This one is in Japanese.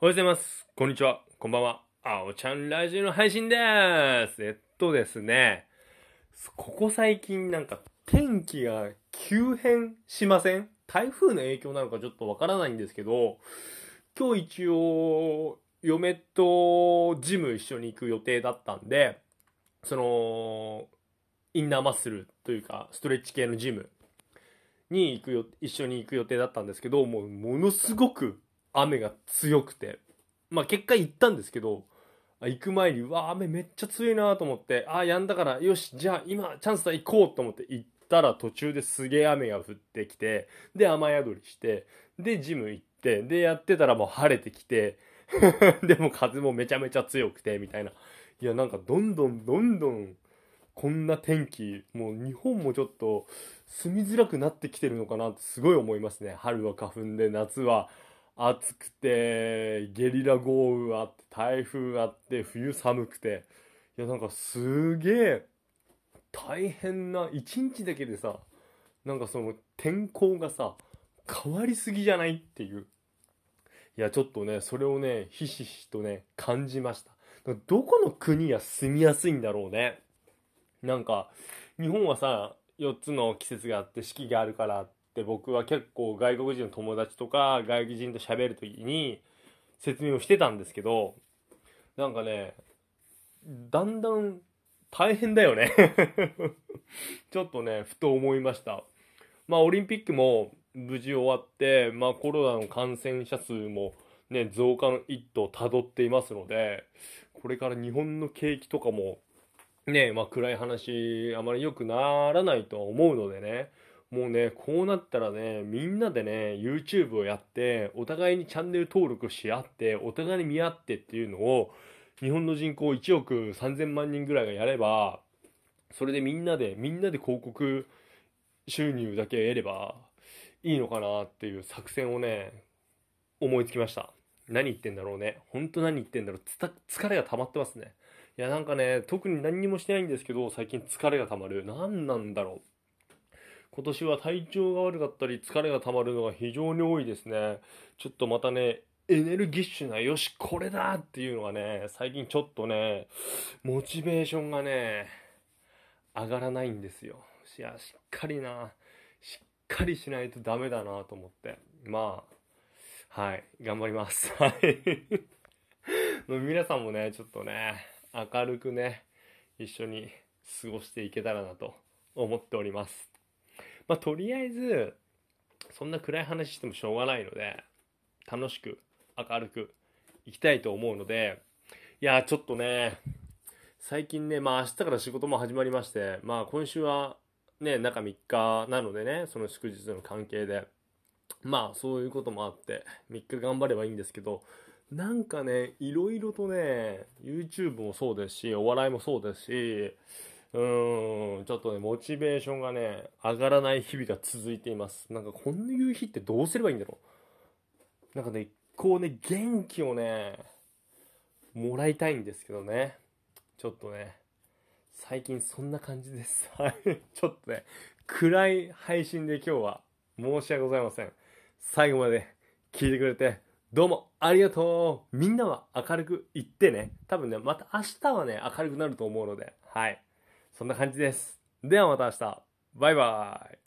おはようございます。こんにちは。こんばんは。あおちゃんラジオの配信でーす。えっとですね、ここ最近なんか天気が急変しません？台風の影響なのかちょっとわからないんですけど、今日一応、嫁とジム一緒に行く予定だったんで、その、インナーマッスルというか、ストレッチ系のジムに行くよ、一緒に行く予定だったんですけど、もうものすごく雨が強くて、まあ結果行ったんですけど、行く前に、うわ、雨めっちゃ強いなと思って、ああ、やんだから、よし、じゃあ今チャンスだ行こうと思って行ったら途中ですげえ雨が降ってきて、で雨宿りして、でジム行って、でやってたらもう晴れてきて、でも風もめちゃめちゃ強くて、みたいな。いや、なんかどんどんどんどん、こんな天気、もう日本もちょっと住みづらくなってきてるのかなってすごい思いますね。春は花粉で、夏は暑くて、ゲリラ豪雨あって、台風あって、冬寒くて。いや、なんかすげえ大変な、一日だけでさ、なんかその天候がさ、変わりすぎじゃないっていう。いや、ちょっとね、それをね、ひしひしとね、感じました。どこの国が住みやすいんだろうね。なんか、日本はさ、4つの季節があって四季があるからって僕は結構外国人の友達とか外国人と喋るときに説明をしてたんですけど、なんかね、だんだん大変だよね。ちょっとね、ふと思いました。まあオリンピックも無事終わって、まあコロナの感染者数もね、増加の一途をたどっていますので、これから日本の景気とかもねまあ暗い話あまり良くならないとは思うのでねもうねこうなったらねみんなでね YouTube をやってお互いにチャンネル登録し合ってお互いに見合ってっていうのを日本の人口1億3000万人ぐらいがやればそれでみんなでみんなで広告収入だけ得ればいいのかなっていう作戦をね思いつきました。何言ってんだろうね。本当何言ってんだろう。疲れが溜まってますね。いやなんかね特に何にもしてないんですけど最近疲れが溜まる。何なんだろう。今年は体調が悪かったり疲れが溜まるのが非常に多いですね。ちょっとまたねエネルギッシュなよしこれだっていうのがね最近ちょっとねモチベーションがね上がらないんですよ。いやしっかりなしっかりしないとダメだなと思って。まあはい頑張ります。はい。皆さんもねちょっとね明るくね一緒に過ごしていけたらなと思っております。まあとりあえずそんな暗い話してもしょうがないので楽しく明るくいきたいと思うのでいやちょっとね最近ねまあ明日から仕事も始まりましてまあ今週はね中3日なのでねその祝日の関係でまあそういうこともあって3日頑張ればいいんですけどなんかね、いろいろとね、YouTube もそうですし、お笑いもそうですし、うん、ちょっとね、モチベーションがね、上がらない日々が続いています。なんかこういう日ってどうすればいいんだろう。なんかね、こうね、元気をね、もらいたいんですけどね。ちょっとね、最近そんな感じです。はい。ちょっとね、暗い配信で今日は申し訳ございません。最後まで聞いてくれて、どうもありがとうみんなは明るく言ってね。多分ね、また明日はね、明るくなると思うので、はい。そんな感じです。ではまた明日。バイバイ。